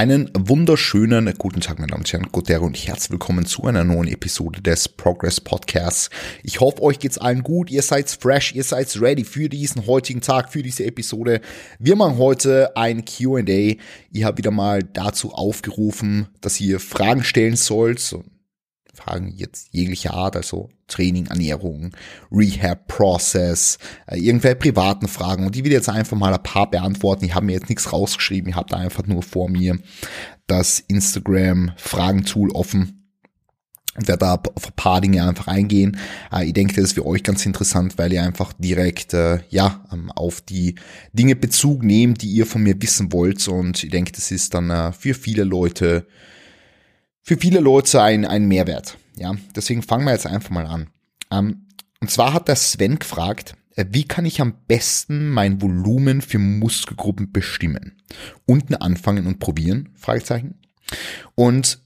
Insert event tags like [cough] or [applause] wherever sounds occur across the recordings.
Einen wunderschönen guten Tag, meine Damen und Herren, Godero und herzlich willkommen zu einer neuen Episode des Progress Podcasts. Ich hoffe, euch geht's allen gut, ihr seid fresh, ihr seid ready für diesen heutigen Tag, für diese Episode. Wir machen heute ein Q&A. Ihr habt wieder mal dazu aufgerufen, dass ihr Fragen stellen sollt, so Fragen jetzt jeglicher Art, also Training, Ernährung, Rehab Process, äh, irgendwelche privaten Fragen und die will jetzt einfach mal ein paar beantworten. Ich habe mir jetzt nichts rausgeschrieben, ich habe da einfach nur vor mir das Instagram Fragen-Tool offen und werde da auf ein paar Dinge einfach eingehen. Äh, ich denke, das ist für euch ganz interessant, weil ihr einfach direkt äh, ja ähm, auf die Dinge Bezug nehmt, die ihr von mir wissen wollt und ich denke, das ist dann für viele Leute für viele Leute ein, ein Mehrwert. Ja, deswegen fangen wir jetzt einfach mal an. Ähm, und zwar hat der Sven gefragt, äh, wie kann ich am besten mein Volumen für Muskelgruppen bestimmen? Unten anfangen und probieren? Fragezeichen. Und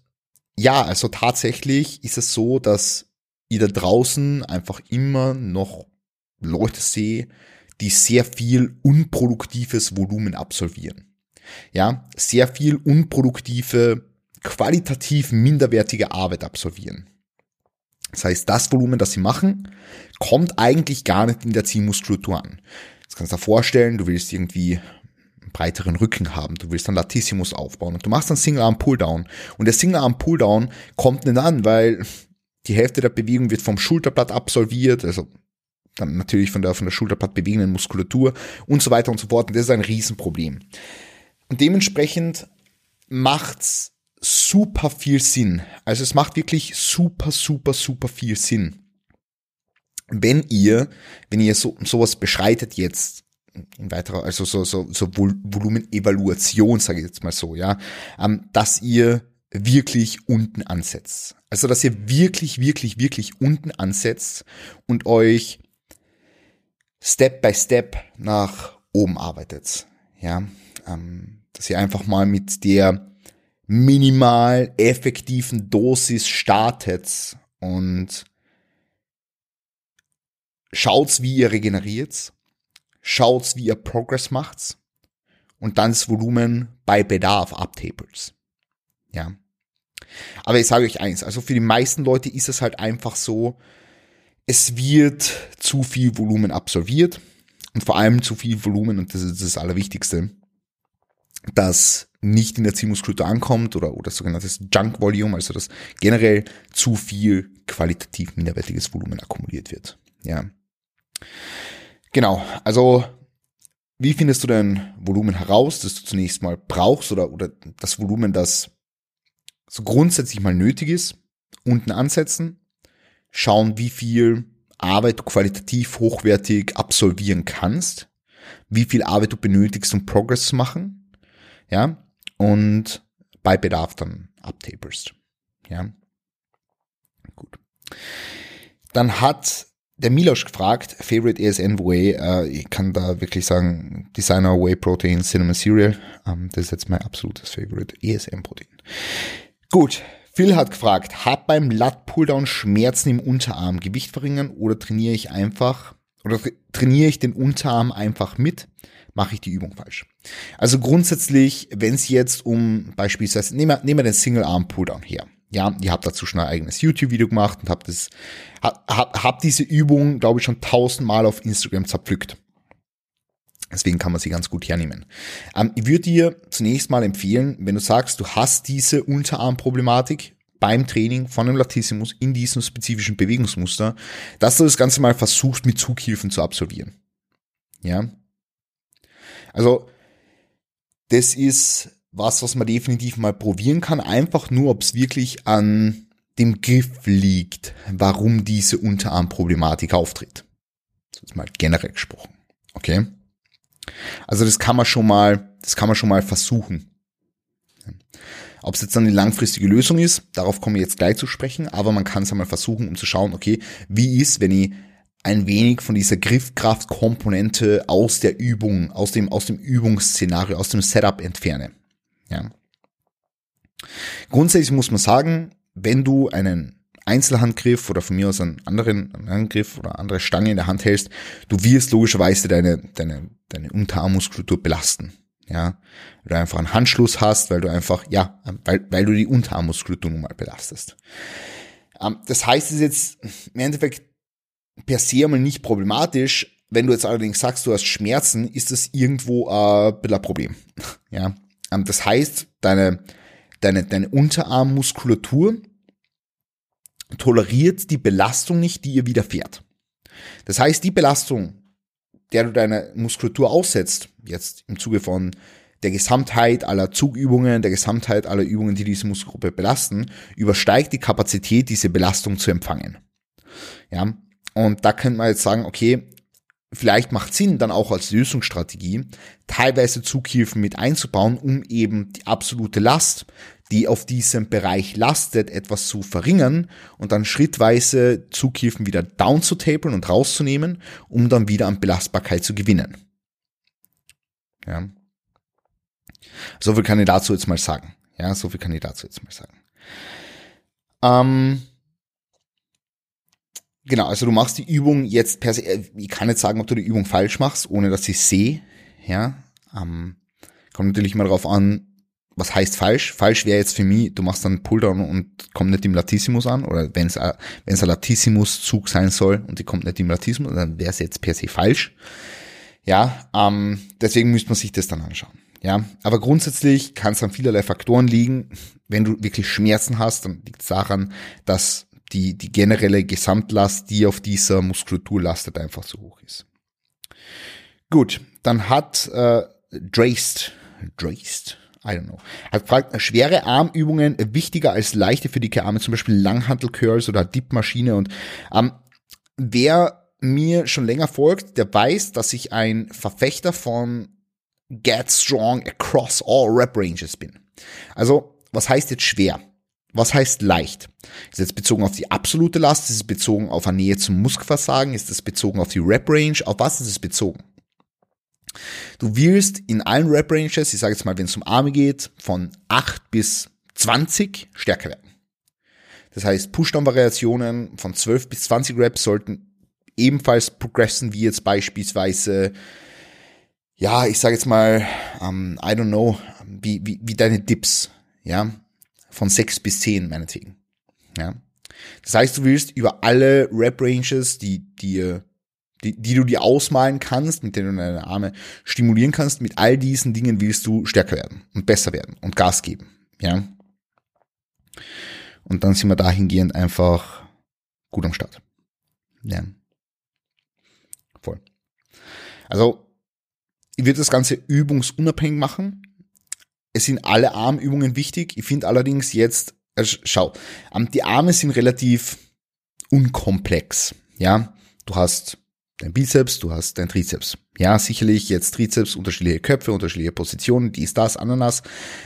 ja, also tatsächlich ist es so, dass ich da draußen einfach immer noch Leute sehe, die sehr viel unproduktives Volumen absolvieren. Ja, sehr viel unproduktive qualitativ minderwertige Arbeit absolvieren. Das heißt, das Volumen, das sie machen, kommt eigentlich gar nicht in der Zielmuskulatur an. Das kannst du dir vorstellen, du willst irgendwie einen breiteren Rücken haben, du willst dann Latissimus aufbauen und du machst dann Single Arm Pulldown und der Single Arm Pulldown kommt nicht an, weil die Hälfte der Bewegung wird vom Schulterblatt absolviert, also dann natürlich von der, von der Schulterblatt bewegenden Muskulatur und so weiter und so fort und das ist ein Riesenproblem. Und dementsprechend macht's super viel Sinn. Also es macht wirklich super, super, super viel Sinn. Wenn ihr, wenn ihr so, sowas beschreitet jetzt, in weiterer, also so, so, so Volumenevaluation, sage ich jetzt mal so, ja, ähm, dass ihr wirklich unten ansetzt. Also, dass ihr wirklich, wirklich, wirklich unten ansetzt und euch Step by Step nach oben arbeitet. Ja, ähm, dass ihr einfach mal mit der minimal effektiven Dosis startet und schaut, wie ihr regeneriert, schaut, wie ihr Progress macht und dann das Volumen bei Bedarf abtapelt. Ja. Aber ich sage euch eins, also für die meisten Leute ist es halt einfach so, es wird zu viel Volumen absolviert und vor allem zu viel Volumen, und das ist das Allerwichtigste, das nicht in der Zielmuskulatur ankommt oder, oder sogenanntes Junk Volume, also dass generell zu viel qualitativ minderwertiges Volumen akkumuliert wird. Ja. Genau, also wie findest du dein Volumen heraus, das du zunächst mal brauchst oder, oder das Volumen, das so grundsätzlich mal nötig ist, unten ansetzen, schauen, wie viel Arbeit du qualitativ hochwertig absolvieren kannst, wie viel Arbeit du benötigst, um Progress zu machen, ja, und bei Bedarf dann abtaperst, ja. Gut. Dann hat der Milosch gefragt, Favorite ESN Whey, äh, ich kann da wirklich sagen, Designer Whey Protein Cinnamon Cereal, ähm, das ist jetzt mein absolutes Favorite ESN Protein. Gut, Phil hat gefragt, hat beim Lat Pulldown Schmerzen im Unterarm, Gewicht verringern oder trainiere ich einfach, oder trainiere ich den Unterarm einfach mit? mache ich die Übung falsch. Also grundsätzlich, wenn es jetzt um beispielsweise, nehmen wir, nehmen wir den Single Arm Pulldown her. Ja, ihr habt dazu schon ein eigenes YouTube-Video gemacht und habt das, hab, hab diese Übung, glaube ich, schon tausendmal auf Instagram zerpflückt. Deswegen kann man sie ganz gut hernehmen. Ähm, ich würde dir zunächst mal empfehlen, wenn du sagst, du hast diese Unterarmproblematik beim Training von einem Latissimus in diesem spezifischen Bewegungsmuster, dass du das Ganze mal versuchst mit Zughilfen zu absolvieren. Ja, also, das ist was, was man definitiv mal probieren kann. Einfach nur, ob es wirklich an dem Griff liegt, warum diese Unterarmproblematik auftritt. Das ist mal generell gesprochen. Okay? Also das kann man schon mal, das kann man schon mal versuchen. Ob es jetzt dann eine langfristige Lösung ist, darauf komme ich jetzt gleich zu sprechen, aber man kann es einmal versuchen, um zu schauen, okay, wie ist, wenn ich ein wenig von dieser Griffkraftkomponente aus der Übung, aus dem, aus dem Übungsszenario, aus dem Setup entferne. Ja. Grundsätzlich muss man sagen, wenn du einen Einzelhandgriff oder von mir aus einen anderen, Angriff oder andere Stange in der Hand hältst, du wirst logischerweise deine, deine, deine Unterarmmuskulatur belasten. Ja, weil du einfach einen Handschluss hast, weil du einfach, ja, weil, weil du die Unterarmmuskulatur nun mal belastest. Ähm, das heißt, es ist jetzt im Endeffekt per se einmal nicht problematisch. Wenn du jetzt allerdings sagst, du hast Schmerzen, ist das irgendwo ein bisschen ein Problem. [laughs] Ja, ähm, das heißt, deine, deine, deine Unterarmmuskulatur toleriert die Belastung nicht, die ihr widerfährt. Das heißt, die Belastung, der du deine Muskulatur aussetzt, jetzt im Zuge von der Gesamtheit aller Zugübungen, der Gesamtheit aller Übungen, die diese Muskelgruppe belasten, übersteigt die Kapazität, diese Belastung zu empfangen. Ja, und da könnte man jetzt sagen, okay, vielleicht macht Sinn, dann auch als Lösungsstrategie teilweise Zughilfen mit einzubauen, um eben die absolute Last, die auf diesem Bereich lastet, etwas zu verringern und dann schrittweise Zughilfen wieder down zu tapern und rauszunehmen, um dann wieder an Belastbarkeit zu gewinnen. Ja. So viel kann ich dazu jetzt mal sagen. Ja, so viel kann ich dazu jetzt mal sagen. Ähm, genau, also du machst die Übung jetzt per se, äh, ich kann nicht sagen, ob du die Übung falsch machst, ohne dass ich sehe. Ja, ähm, kommt natürlich mal darauf an, was heißt falsch? Falsch wäre jetzt für mich, du machst dann Pulldown und kommt nicht im Latissimus an, oder wenn es ein Latissimus-Zug sein soll und die kommt nicht im Latissimus, dann wäre es jetzt per se falsch. Ja, ähm, deswegen müsste man sich das dann anschauen. Ja, aber grundsätzlich kann es an vielerlei Faktoren liegen. Wenn du wirklich Schmerzen hast, dann liegt es daran, dass die, die generelle Gesamtlast, die auf dieser Muskulatur lastet, einfach zu hoch ist. Gut, dann hat äh, Draced, Draced, I don't know. Hat gefragt, schwere Armübungen wichtiger als leichte für dicke Arme, zum Beispiel Langhantel-Curls oder Dip-Maschine und ähm, wer mir schon länger folgt, der weiß, dass ich ein Verfechter von Get Strong across all Rep Ranges bin. Also, was heißt jetzt schwer? Was heißt leicht? Ist jetzt bezogen auf die absolute Last? Ist es bezogen auf eine Nähe zum Muskelversagen? Ist es bezogen auf die Rep Range? Auf was ist es bezogen? Du willst in allen Rep Ranges, ich sage jetzt mal, wenn es um Arme geht, von 8 bis 20 stärker werden. Das heißt, Pushdown-Variationen von 12 bis 20 Reps sollten ebenfalls progressen, wie jetzt beispielsweise, ja, ich sage jetzt mal, um, ähm, I don't know, wie, wie, wie deine Dips, ja, von 6 bis 10 meinetwegen, ja. Das heißt, du willst über alle Rep-Ranges, die dir die, die du dir ausmalen kannst, mit denen du deine Arme stimulieren kannst, mit all diesen Dingen willst du stärker werden und besser werden und Gas geben, ja. Und dann sind wir dahingehend einfach gut am Start. Ja. Voll. Also, ich würde das Ganze übungsunabhängig machen. Es sind alle Armübungen wichtig. Ich finde allerdings jetzt, also schau, die Arme sind relativ unkomplex. Ja, du hast dein Bizeps, du hast dein Trizeps. Ja, sicherlich jetzt Trizeps, unterschiedliche Köpfe, unterschiedliche Positionen, dies, das, Ananas.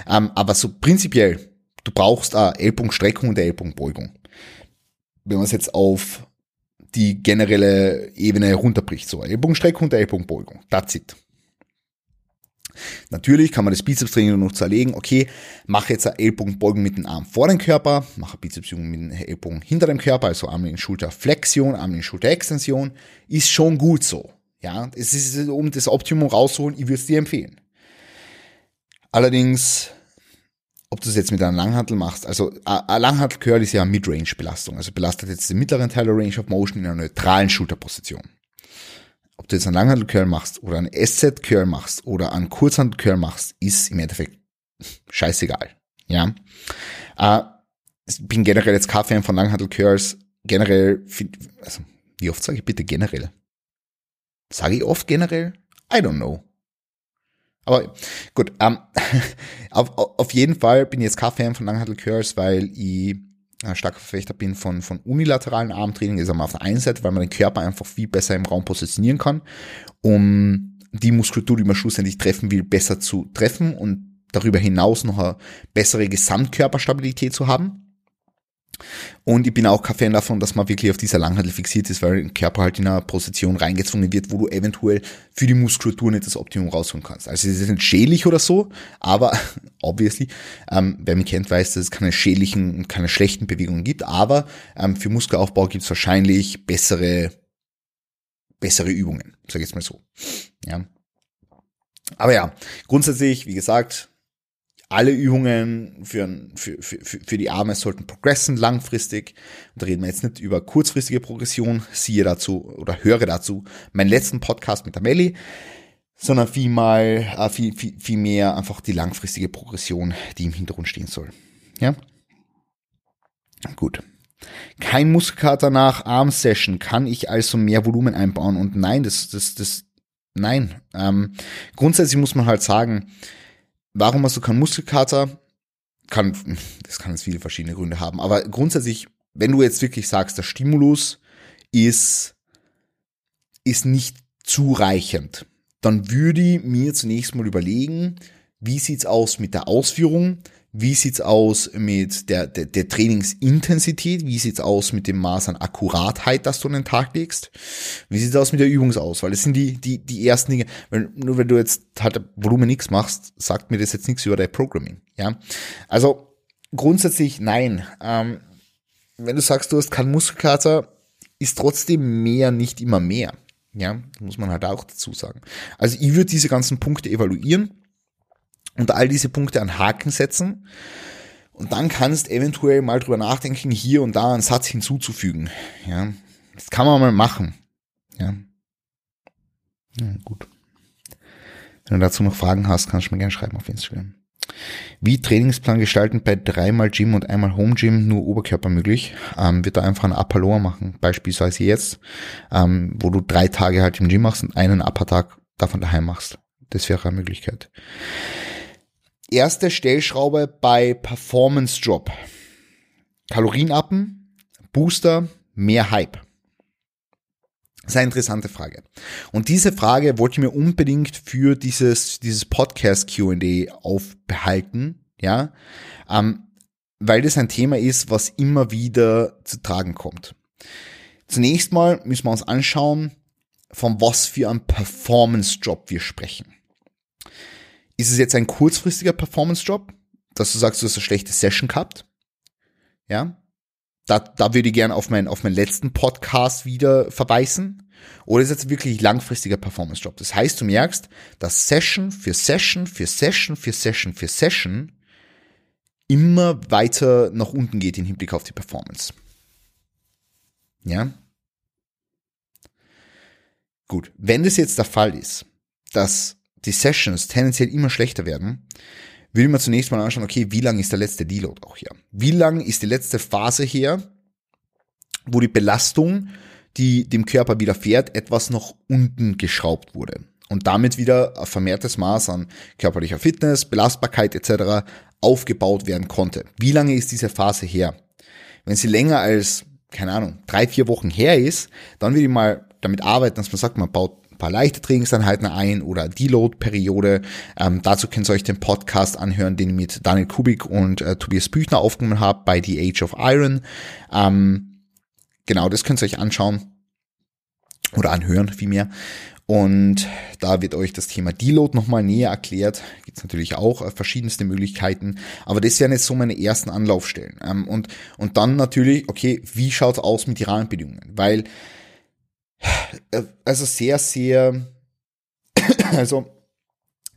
Ähm, aber so prinzipiell, du brauchst eine Ellbogenstreckung und eine Ellbogenbeugung. Wenn man es jetzt auf die generelle Ebene runterbricht, so Ellbogenstreckung und Ellbogenbeugung. That's it. Natürlich kann man das Bizepstraining noch zerlegen. Okay, mache jetzt eine Ellbogenbeugung mit dem Arm vor dem Körper, mache Bizepsübung mit dem Ellbogen hinter dem Körper, also Arm in Schulterflexion, Arm in Schulterextension. Ist schon gut so. Ja, es ist, um das Optimum rauszuholen, ich würde es dir empfehlen. Allerdings, ob du es jetzt mit einem Langhantel machst, also ein Langhantel Curl ist ja eine Midrange-Belastung, also belastet jetzt den mittleren Teil der Range of Motion in einer neutralen Schulterposition ob du jetzt einen Langhandel-Curl machst oder einen SZ-Curl machst oder einen Kurzhandel-Curl machst, ist im Endeffekt scheißegal. Ja. Äh, ich bin generell jetzt kein Fan von Langhandel-Curls. Generell, also, wie oft sage ich bitte generell? Sage ich oft generell? I don't know. Aber gut, ähm, [laughs] auf, auf jeden Fall bin ich jetzt kein Fan von Langhandel-Curls, weil ich starker Verfechter bin von, von unilateralen Armtraining, ist einmal auf der einen Seite, weil man den Körper einfach viel besser im Raum positionieren kann, um die Muskulatur, die man schlussendlich treffen will, besser zu treffen und darüber hinaus noch eine bessere Gesamtkörperstabilität zu haben. Und ich bin auch kein Fan davon, dass man wirklich auf dieser Langhantel fixiert ist, weil der Körper halt in einer Position reingezwungen wird, wo du eventuell für die Muskulatur nicht das Optimum rausholen kannst. Also es ist nicht schädlich oder so, aber [laughs] obviously, ähm, wer mich kennt, weiß, dass es keine schädlichen und keine schlechten Bewegungen gibt, aber ähm, für Muskelaufbau gibt es wahrscheinlich bessere, bessere Übungen, sag ich jetzt mal so. Ja. Aber ja, grundsätzlich, wie gesagt, alle Übungen für, für, für, für die Arme sollten progressen langfristig. Und da reden wir jetzt nicht über kurzfristige Progression, siehe dazu oder höre dazu meinen letzten Podcast mit der Melli, sondern viel, mal, äh, viel, viel, viel mehr einfach die langfristige Progression, die im Hintergrund stehen soll. Ja? Gut. Kein Muskelkater nach Arm-Session. Kann ich also mehr Volumen einbauen? Und nein, das, das, das, nein. Ähm, grundsätzlich muss man halt sagen, Warum hast du keinen Muskelkater? Kann, das kann jetzt viele verschiedene Gründe haben. Aber grundsätzlich, wenn du jetzt wirklich sagst, der Stimulus ist, ist nicht zureichend, dann würde ich mir zunächst mal überlegen, wie sieht's aus mit der Ausführung? Wie sieht's aus mit der, der, der Trainingsintensität? Wie sieht's aus mit dem Maß an Akkuratheit, das du an den Tag legst? Wie sieht's aus mit der Übungsauswahl? Das sind die, die, die ersten Dinge. Weil, nur wenn du jetzt halt Volumen nichts machst, sagt mir das jetzt nichts über dein Programming. Ja. Also, grundsätzlich nein. Ähm, wenn du sagst, du hast keinen Muskelkater, ist trotzdem mehr nicht immer mehr. Ja, muss man halt auch dazu sagen. Also ich würde diese ganzen Punkte evaluieren und all diese Punkte an Haken setzen. Und dann kannst eventuell mal drüber nachdenken, hier und da einen Satz hinzuzufügen. Ja, das kann man mal machen. Ja, ja gut. Wenn du dazu noch Fragen hast, kannst du mir gerne schreiben auf Instagram. Wie Trainingsplan gestalten bei dreimal Gym und einmal Home Gym nur Oberkörper möglich? Ähm, wird da einfach ein Upper machen, beispielsweise jetzt, ähm, wo du drei Tage halt im Gym machst und einen Upper Tag davon daheim machst. Das wäre eine Möglichkeit erste Stellschraube bei Performance Drop. Kalorienappen, Booster, mehr Hype. Eine interessante Frage. Und diese Frage wollte ich mir unbedingt für dieses, dieses Podcast Q&A aufbehalten, ja, ähm, weil das ein Thema ist, was immer wieder zu tragen kommt. Zunächst mal müssen wir uns anschauen, von was für einem Performance-Job wir sprechen. Ist es jetzt ein kurzfristiger Performance-Job, dass du sagst, du hast eine schlechte Session gehabt? Ja. Da, da würde ich gerne auf, mein, auf meinen letzten Podcast wieder verweisen. Oder ist es jetzt wirklich langfristiger Performance-Job? Das heißt, du merkst, dass Session für Session für Session für Session für Session immer weiter nach unten geht im Hinblick auf die Performance. Ja? Gut, wenn das jetzt der Fall ist, dass die Sessions tendenziell immer schlechter werden, will man zunächst mal anschauen, okay, wie lang ist der letzte Deload auch her? Wie lang ist die letzte Phase her, wo die Belastung, die dem Körper widerfährt, etwas nach unten geschraubt wurde und damit wieder ein vermehrtes Maß an körperlicher Fitness, Belastbarkeit etc. aufgebaut werden konnte. Wie lange ist diese Phase her? Wenn sie länger als, keine Ahnung, drei, vier Wochen her ist, dann will ich mal damit arbeiten, dass man sagt, man baut paar leichte Trainingseinheiten ein oder Deload-Periode. Ähm, dazu könnt ihr euch den Podcast anhören, den ich mit Daniel Kubik und äh, Tobias Büchner aufgenommen habe bei The Age of Iron. Ähm, genau, das könnt ihr euch anschauen oder anhören vielmehr. Und da wird euch das Thema Deload nochmal näher erklärt. Gibt natürlich auch äh, verschiedenste Möglichkeiten. Aber das wären jetzt so meine ersten Anlaufstellen. Ähm, und, und dann natürlich, okay, wie schaut's aus mit den Rahmenbedingungen? Weil also sehr, sehr, also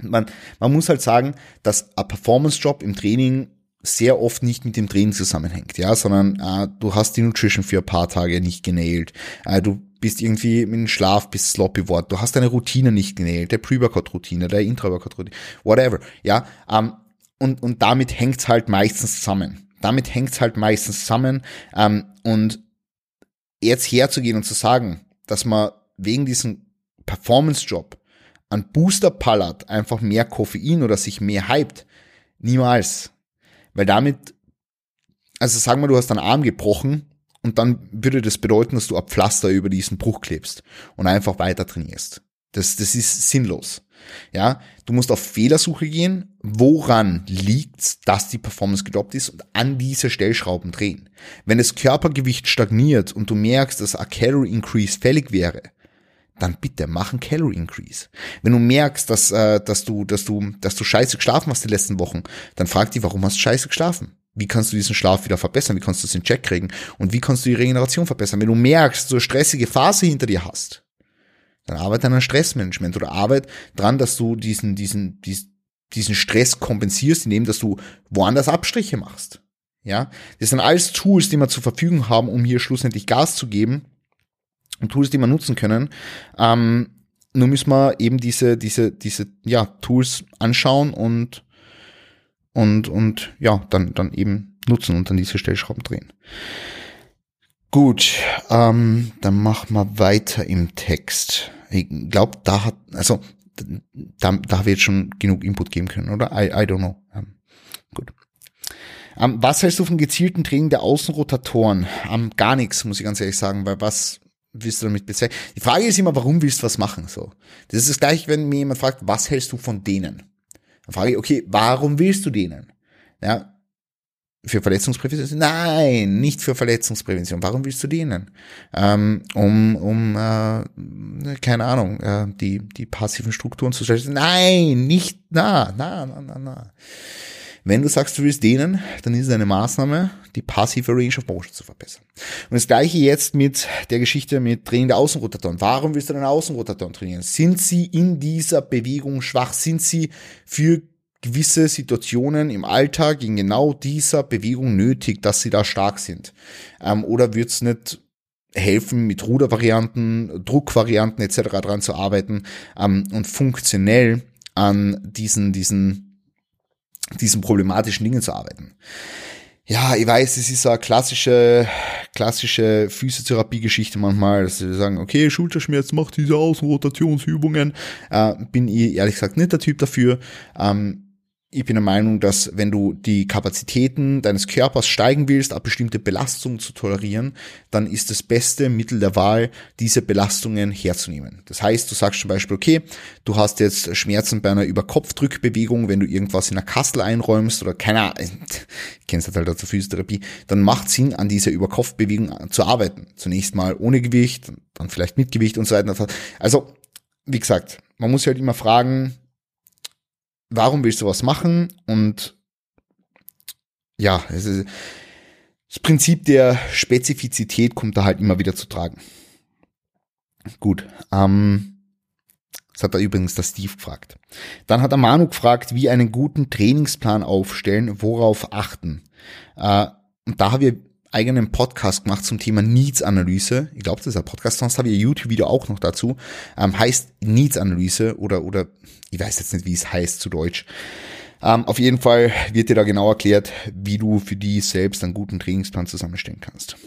man, man muss halt sagen, dass ein Performance-Job im Training sehr oft nicht mit dem Training zusammenhängt, ja, sondern äh, du hast die Nutrition für ein paar Tage nicht genäht, äh, du bist irgendwie mit dem Schlaf bis sloppy wort, du hast deine Routine nicht genäht, der Pre-Workout-Routine, der Intra-Workout-Routine, whatever, ja, ähm, und, und damit hängt's halt meistens zusammen. Damit hängt's halt meistens zusammen ähm, und jetzt herzugehen und zu sagen, dass man wegen diesem Performance-Job an Booster pallert, einfach mehr Koffein oder sich mehr hypt. Niemals. Weil damit, also sagen wir, du hast einen Arm gebrochen und dann würde das bedeuten, dass du ein Pflaster über diesen Bruch klebst und einfach weiter trainierst. Das, das ist sinnlos. Ja, du musst auf Fehlersuche gehen. Woran liegt's, dass die Performance gedroppt ist und an diese Stellschrauben drehen? Wenn das Körpergewicht stagniert und du merkst, dass ein Calorie Increase fällig wäre, dann bitte mach einen Calorie Increase. Wenn du merkst, dass, äh, dass du, dass du, dass du scheiße geschlafen hast die letzten Wochen, dann frag dich, warum hast du scheiße geschlafen? Wie kannst du diesen Schlaf wieder verbessern? Wie kannst du es in Check kriegen? Und wie kannst du die Regeneration verbessern? Wenn du merkst, so eine stressige Phase hinter dir hast, Dann arbeite an einem Stressmanagement oder arbeite dran, dass du diesen, diesen, diesen, diesen Stress kompensierst, indem dass du woanders Abstriche machst. Ja, das sind alles Tools, die wir zur Verfügung haben, um hier schlussendlich Gas zu geben und Tools, die wir nutzen können. Ähm, nur müssen wir eben diese, diese, diese, ja, Tools anschauen und, und, und, ja, dann, dann eben nutzen und an diese Stellschrauben drehen. Gut, ähm, dann machen wir weiter im Text. Ich glaube, da hat, also da, da jetzt schon genug Input geben können, oder? I, I don't know. Ähm, gut. Ähm, was hältst du von gezielten Training der Außenrotatoren? Ähm, gar nichts, muss ich ganz ehrlich sagen, weil was willst du damit bezeichnen? Die Frage ist immer, warum willst du was machen? So, das ist das gleiche, wenn mir jemand fragt, was hältst du von denen? Dann frage ich, okay, warum willst du denen? Ja, für Verletzungsprävention? Nein, nicht für Verletzungsprävention. Warum willst du denen? Ähm, um, um äh, keine Ahnung, äh, die, die passiven Strukturen zu stellen. Nein, nicht, na, na, na, na, na. Wenn du sagst, du willst denen, dann ist es eine Maßnahme, die passive Range of Motion zu verbessern. Und das gleiche jetzt mit der Geschichte mit Training der Außenrotatoren. Warum willst du deine Außenrotatoren trainieren? Sind sie in dieser Bewegung schwach? Sind sie für gewisse Situationen im Alltag in genau dieser Bewegung nötig, dass sie da stark sind? Ähm, oder wird's nicht helfen, mit Rudervarianten, Druckvarianten etc. dran zu arbeiten ähm, und funktionell an diesen, diesen, diesen problematischen Dingen zu arbeiten? Ja, ich weiß, es ist eine klassische, klassische Physiotherapie-Geschichte manchmal, dass sie sagen, okay, Schulterschmerz macht diese Außenrotationsübungen. Äh, bin ich ehrlich gesagt nicht der Typ dafür. Ähm, ich bin der Meinung, dass wenn du die Kapazitäten deines Körpers steigen willst, eine bestimmte Belastung zu tolerieren, dann ist das beste Mittel der Wahl, diese Belastungen herzunehmen. Das heißt, du sagst zum Beispiel, okay, du hast jetzt Schmerzen bei einer Überkopfdrückbewegung, wenn du irgendwas in einer Kastel einräumst oder keine Ahnung, [laughs] kennst du halt aus der Physiotherapie, dann macht Sinn, an dieser Überkopfbewegung zu arbeiten. Zunächst mal ohne Gewicht, dann vielleicht mit Gewicht und so weiter. Also, wie gesagt, man muss sich halt immer fragen, warum willst du was machen? Und ja, das Prinzip der Spezifizität kommt da halt immer wieder zu tragen. Gut, ähm, das hat er übrigens der Steve gefragt. Dann hat der Manu gefragt, wie einen guten Trainingsplan aufstellen, worauf achten. Äh, und da habe ich eigenen Podcast gemacht zum Thema Needs-Analyse. Ich glaube, das ist ein Podcast, sonst habe ich ein YouTube-Video auch noch dazu. Ähm, heißt Needs-Analyse oder, oder ich weiß jetzt nicht, wie es heißt zu Deutsch. Ähm, auf jeden Fall wird dir da genau erklärt, wie du für die selbst einen guten Trainingsplan zusammenstellen kannst.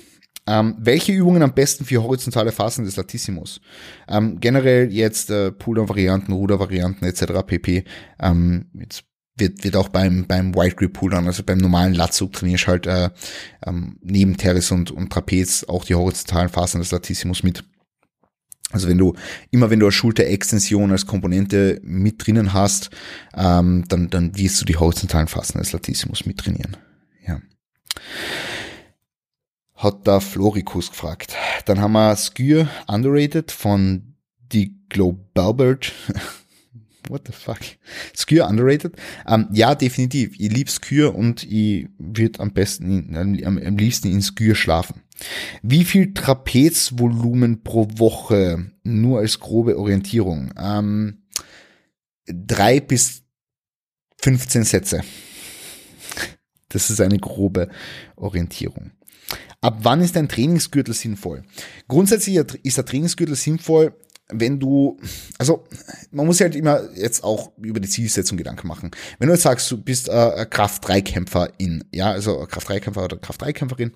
Ähm, welche Übungen am besten für horizontale Phasen des Latissimus? Ähm, generell jetzt äh, Pulldown-Varianten, Ruder-Varianten etc. pp. Ähm, jetzt wird, wird auch beim, beim Wide Grip Pulldown, also beim normalen Latzug trainierst halt äh, ähm, neben Teres und, und Trapez auch die horizontalen Phasen des Latissimus mit. Also wenn du, immer wenn du eine Schulterextension als Komponente mit drinnen hast, ähm, dann, dann wirst du die horizontalen Phasen des Latissimus mit trainieren. Ja. Hat da Florikus gefragt. Dann haben wir Skür Underrated von die Globalbert. [laughs] what the fuck? Skür underrated? Ähm, ja, definitiv. Ich liebe Skür und ich würde am besten, in, am, am liebsten in Skür schlafen. Wie viel Trapezvolumen pro Woche? Nur als grobe Orientierung. Ähm, drei bis 15 Sätze. Das ist eine grobe Orientierung. Ab wann ist ein Trainingsgürtel sinnvoll? Grundsätzlich ist der Trainingsgürtel sinnvoll, wenn du, also man muss halt immer jetzt auch über die Zielsetzung Gedanken machen. Wenn du jetzt sagst, du bist äh, Kraft-3-Kämpfer in, ja, also Kraft-3-Kämpfer oder Kraft-3-Kämpferin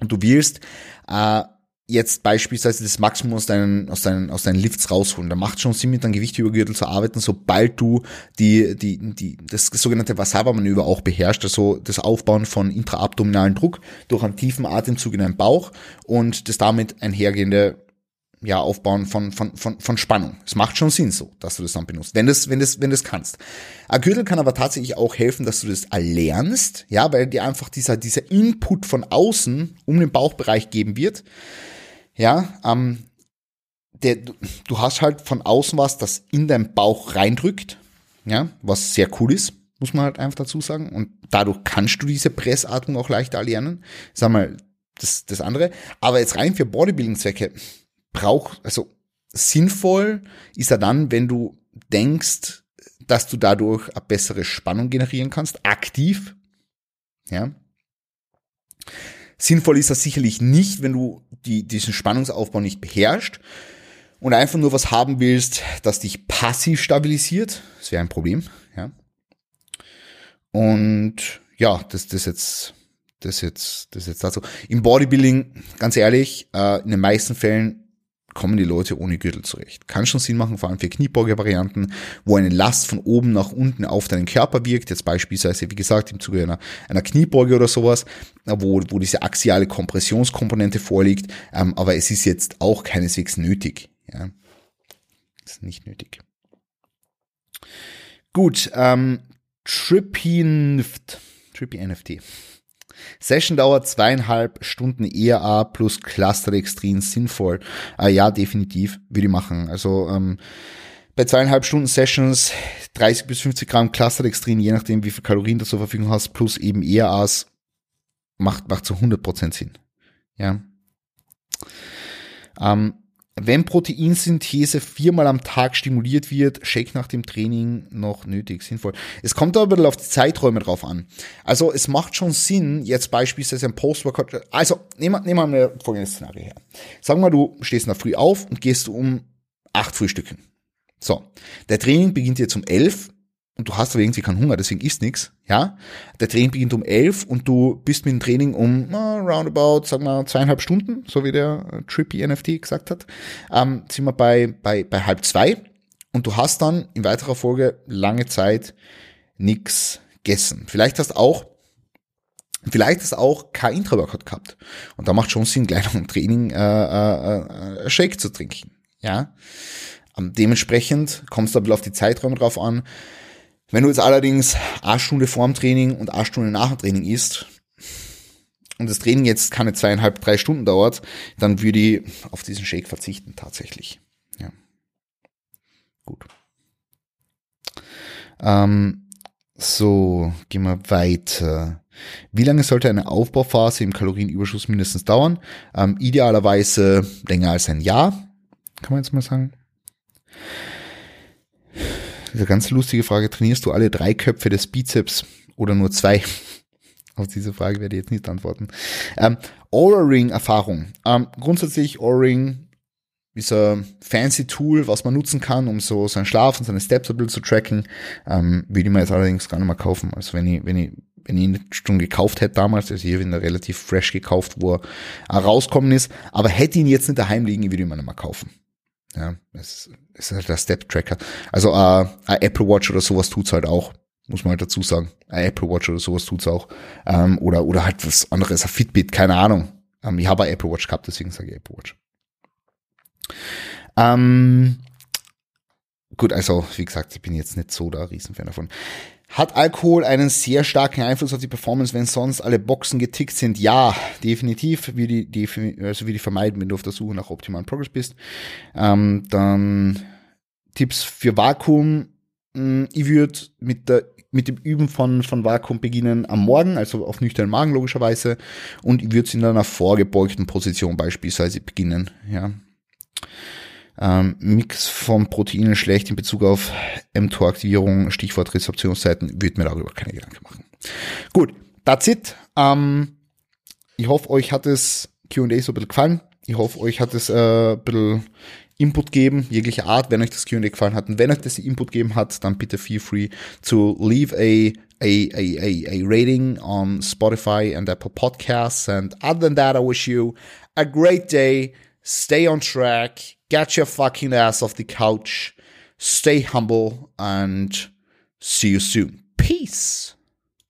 und du willst äh, jetzt beispielsweise das Maximum aus deinen, aus deinen, aus deinen Lifts rausholen. Da macht schon Sinn, mit deinem Gewichtübergürtel zu arbeiten, sobald du die, die, die, das sogenannte Wasaba-Manöver auch beherrschst, also das Aufbauen von intraabdominalen Druck durch einen tiefen Atemzug in deinen Bauch und das damit einhergehende ja, Aufbauen von, von, von, von Spannung. Es macht schon Sinn so, dass du das dann benutzt, wenn das, wenn das, wenn das kannst. Ein Gürtel kann aber tatsächlich auch helfen, dass du das erlernst, ja, weil dir einfach dieser, dieser Input von außen um den Bauchbereich geben wird. Ja, ähm, der, du hast halt von außen was, das in deinen Bauch reindrückt, ja, was sehr cool ist, muss man halt einfach dazu sagen. Und dadurch kannst du diese Pressatmung auch leichter erlernen. Sag mal, das, das andere. Aber jetzt rein für Bodybuilding-Zwecke, braucht, also sinnvoll ist er dann, wenn du denkst, dass du dadurch eine bessere Spannung generieren kannst, aktiv. Ja. Sinnvoll ist das sicherlich nicht, wenn du die, diesen Spannungsaufbau nicht beherrschst und einfach nur was haben willst, das dich passiv stabilisiert. Das wäre ein Problem. Ja. Und ja, das, das jetzt, das jetzt, das jetzt dazu. Im Bodybuilding, ganz ehrlich, äh, in den meisten Fällen kommen die Leute ohne Gürtel zurecht. Kann schon Sinn machen, vor allem für Kniebeuge-Varianten, wo eine Last von oben nach unten auf deinen Körper wirkt, jetzt beispielsweise, wie gesagt, im Zuge einer, einer Kniebeuge oder sowas, wo, wo diese axiale Kompressionskomponente vorliegt, ähm, aber es ist jetzt auch keineswegs nötig. Ja. Ist nicht nötig. Gut, ähm, Trippy NFT. Trippy NFT. Session-Dauer zweieinhalb Stunden ERA plus Cluster-Extrem sinnvoll. Äh, ja, definitiv, würde ich machen. Also ähm, bei zweieinhalb Stunden Sessions 30 bis 50 Gramm Cluster-Extrem, je nachdem wie viel Kalorien du zur Verfügung hast, plus eben ERAs, macht, macht zu 100% Sinn. Ja. Ähm, wenn Proteinsynthese viermal am Tag stimuliert wird, Shake nach dem Training noch nötig, sinnvoll. Es kommt aber ein bisschen auf die Zeiträume drauf an. Also es macht schon Sinn, jetzt beispielsweise ein Post-Workout, also nehmen wir, wir mal folgendes Szenario her. Sagen wir, du stehst nach früh auf und gehst um acht Frühstücken. So, der Training beginnt jetzt um elf und du hast aber irgendwie keinen Hunger, deswegen isst nix, ja. Der Training beginnt um elf und du bist mit dem Training um uh, roundabout, sag mal, zweieinhalb Stunden, so wie der Trippy NFT gesagt hat, ähm, sind wir bei, bei, bei halb zwei und du hast dann in weiterer Folge lange Zeit nix gegessen. Vielleicht hast auch Vielleicht hast auch kein Intra-Workout gehabt. Und da macht schon Sinn, gleich nach dem Training äh, äh, äh, Shake zu trinken. Ja. Ähm, dementsprechend kommst du ein bisschen auf die Zeiträume drauf an. Wenn du jetzt allerdings eine Stunde vorm Training und eine Stunde nach dem Training isst und das Training jetzt keine zweieinhalb, drei Stunden dauert, dann würde ich auf diesen Shake verzichten tatsächlich. Ja. Gut. Ähm, so, gehen wir weiter. Wie lange sollte eine Aufbauphase im Kalorienüberschuss mindestens dauern? Ähm, idealerweise länger als ein Jahr, kann man jetzt mal sagen. Ist eine ganz lustige Frage. Trainierst du alle drei Köpfe des Bizeps oder nur zwei? [laughs] Auf diese Frage werde ich jetzt nicht antworten. Ähm, Aura-Ring-Erfahrung. Ähm, grundsätzlich Aura-Ring ist ein fancy Tool, was man nutzen kann, um so seinen Schlaf und seine Steps ein bisschen zu tracken. Ähm, würde ich mir jetzt allerdings gar nicht mehr kaufen. Also wenn ich, wenn ich, wenn ich ihn schon gekauft hätte damals, also ich habe ihn da relativ fresh gekauft, wo er rauskommen ist, aber hätte ihn jetzt nicht daheim liegen, würde ich mir nicht mehr kaufen. Ja, es ist halt der Step-Tracker. Also äh, Apple Watch oder sowas tut's halt auch, muss man halt dazu sagen. Ein Apple Watch oder sowas tut's auch. Ähm, oder, oder halt was anderes, ein Fitbit, keine Ahnung. Ähm, ich habe ein Apple Watch gehabt, deswegen sage ich Apple Watch. Ähm, gut, also wie gesagt, ich bin jetzt nicht so der Riesenfan davon. Hat Alkohol einen sehr starken Einfluss auf die Performance, wenn sonst alle Boxen getickt sind? Ja, definitiv. Wie die, die, also wie die vermeiden, wenn du auf der Suche nach optimalen Progress bist. Ähm, dann Tipps für Vakuum. Hm, ich würde mit mit dem Üben von, von Vakuum beginnen am Morgen, also auf nüchternen Magen logischerweise. Und ich würde es in einer vorgebeugten Position beispielsweise beginnen. Ja. Ähm, Mix von Proteinen schlecht in Bezug auf mTOR-Aktivierung, Stichwort Rezeptionszeiten, würde mir darüber keine Gedanken machen. Gut, that's it. Ähm, ich hoffe, euch hat das Q&A so ein bisschen gefallen. Ich hoffe, euch hat es äh, ein bisschen Input geben, jeglicher Art, wenn euch das Q&A gefallen hat. Und wenn euch das Input gegeben hat, dann bitte feel free to leave a a, a, a, a rating on Spotify and Apple Podcasts. And other than that, I wish you a great day. Stay on track. Get your fucking ass off the couch. Stay humble and see you soon. Peace.